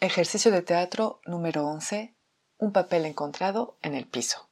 Ejercicio de teatro número 11. Un papel encontrado en el piso.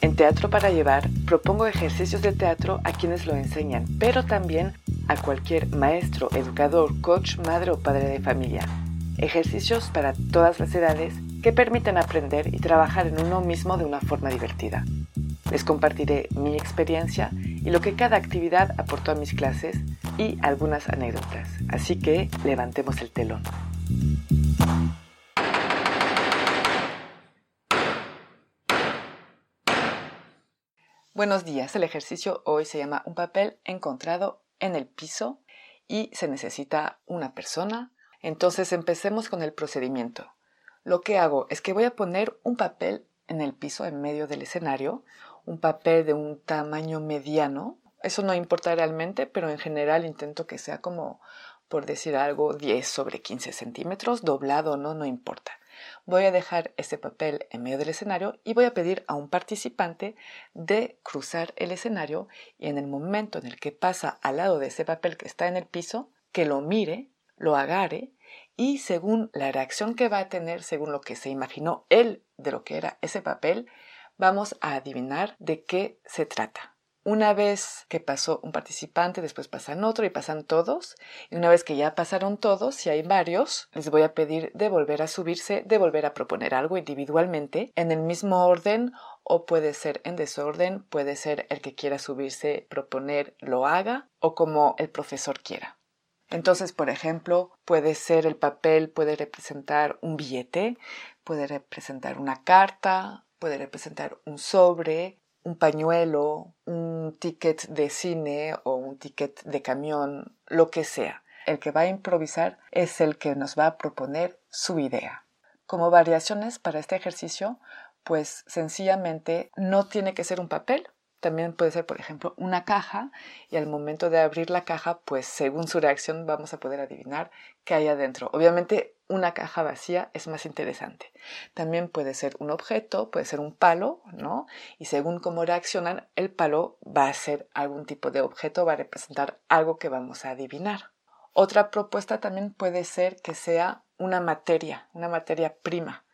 En Teatro para Llevar propongo ejercicios de teatro a quienes lo enseñan, pero también a cualquier maestro, educador, coach, madre o padre de familia. Ejercicios para todas las edades que permiten aprender y trabajar en uno mismo de una forma divertida. Les compartiré mi experiencia y lo que cada actividad aportó a mis clases y algunas anécdotas. Así que levantemos el telón. Buenos días, el ejercicio hoy se llama un papel encontrado en el piso y se necesita una persona. Entonces empecemos con el procedimiento. Lo que hago es que voy a poner un papel en el piso en medio del escenario, un papel de un tamaño mediano. Eso no importa realmente, pero en general intento que sea como, por decir algo, 10 sobre 15 centímetros, doblado no, no importa. Voy a dejar ese papel en medio del escenario y voy a pedir a un participante de cruzar el escenario y en el momento en el que pasa al lado de ese papel que está en el piso, que lo mire, lo agarre y según la reacción que va a tener, según lo que se imaginó él de lo que era ese papel, vamos a adivinar de qué se trata. Una vez que pasó un participante, después pasan otro y pasan todos. Y una vez que ya pasaron todos, si hay varios, les voy a pedir de volver a subirse, de volver a proponer algo individualmente, en el mismo orden o puede ser en desorden, puede ser el que quiera subirse, proponer, lo haga o como el profesor quiera. Entonces, por ejemplo, puede ser el papel, puede representar un billete, puede representar una carta, puede representar un sobre, un pañuelo, un ticket de cine o un ticket de camión, lo que sea. El que va a improvisar es el que nos va a proponer su idea. Como variaciones para este ejercicio, pues sencillamente no tiene que ser un papel, también puede ser, por ejemplo, una caja y al momento de abrir la caja, pues según su reacción vamos a poder adivinar qué hay adentro. Obviamente una caja vacía es más interesante. También puede ser un objeto, puede ser un palo, ¿no? Y según cómo reaccionan, el palo va a ser algún tipo de objeto, va a representar algo que vamos a adivinar. Otra propuesta también puede ser que sea una materia, una materia prima,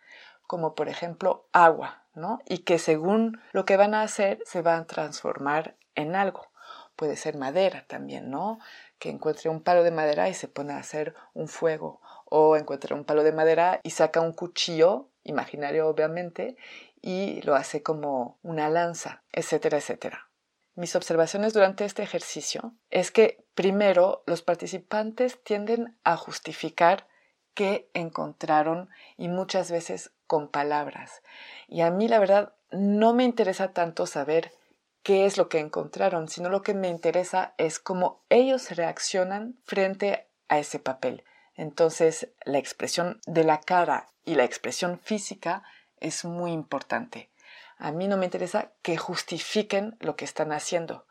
como por ejemplo agua, ¿no? Y que según lo que van a hacer se van a transformar en algo. Puede ser madera también, ¿no? Que encuentre un palo de madera y se pone a hacer un fuego o encuentra un palo de madera y saca un cuchillo, imaginario obviamente, y lo hace como una lanza, etcétera, etcétera. Mis observaciones durante este ejercicio es que primero los participantes tienden a justificar qué encontraron y muchas veces con palabras. Y a mí la verdad no me interesa tanto saber qué es lo que encontraron, sino lo que me interesa es cómo ellos reaccionan frente a ese papel. Entonces, la expresión de la cara y la expresión física es muy importante. A mí no me interesa que justifiquen lo que están haciendo.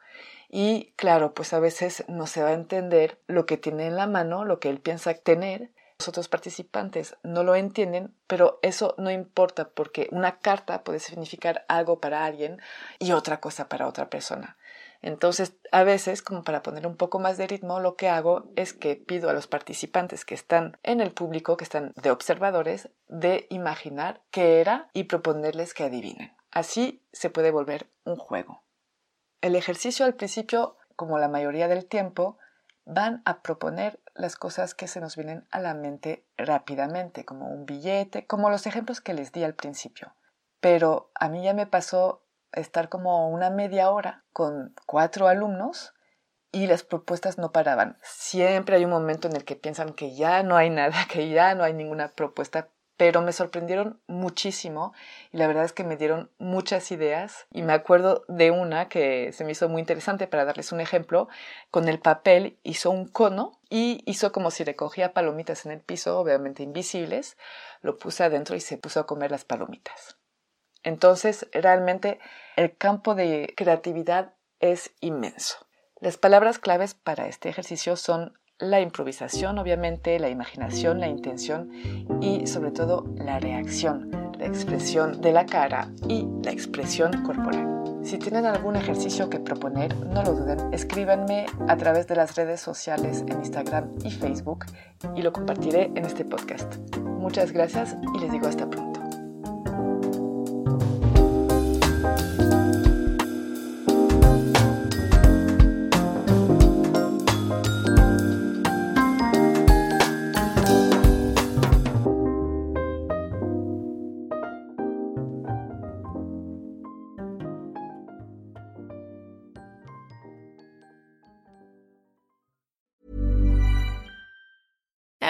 Y claro, pues a veces no se va a entender lo que tiene en la mano, lo que él piensa tener. Los otros participantes no lo entienden, pero eso no importa porque una carta puede significar algo para alguien y otra cosa para otra persona. Entonces, a veces, como para poner un poco más de ritmo, lo que hago es que pido a los participantes que están en el público, que están de observadores, de imaginar qué era y proponerles que adivinen. Así se puede volver un juego. El ejercicio al principio, como la mayoría del tiempo, van a proponer las cosas que se nos vienen a la mente rápidamente, como un billete, como los ejemplos que les di al principio. Pero a mí ya me pasó estar como una media hora con cuatro alumnos y las propuestas no paraban. Siempre hay un momento en el que piensan que ya no hay nada, que ya no hay ninguna propuesta, pero me sorprendieron muchísimo y la verdad es que me dieron muchas ideas y me acuerdo de una que se me hizo muy interesante para darles un ejemplo. Con el papel hizo un cono y hizo como si recogía palomitas en el piso, obviamente invisibles, lo puse adentro y se puso a comer las palomitas. Entonces, realmente el campo de creatividad es inmenso. Las palabras claves para este ejercicio son la improvisación, obviamente, la imaginación, la intención y sobre todo la reacción, la expresión de la cara y la expresión corporal. Si tienen algún ejercicio que proponer, no lo duden, escríbanme a través de las redes sociales en Instagram y Facebook y lo compartiré en este podcast. Muchas gracias y les digo hasta pronto.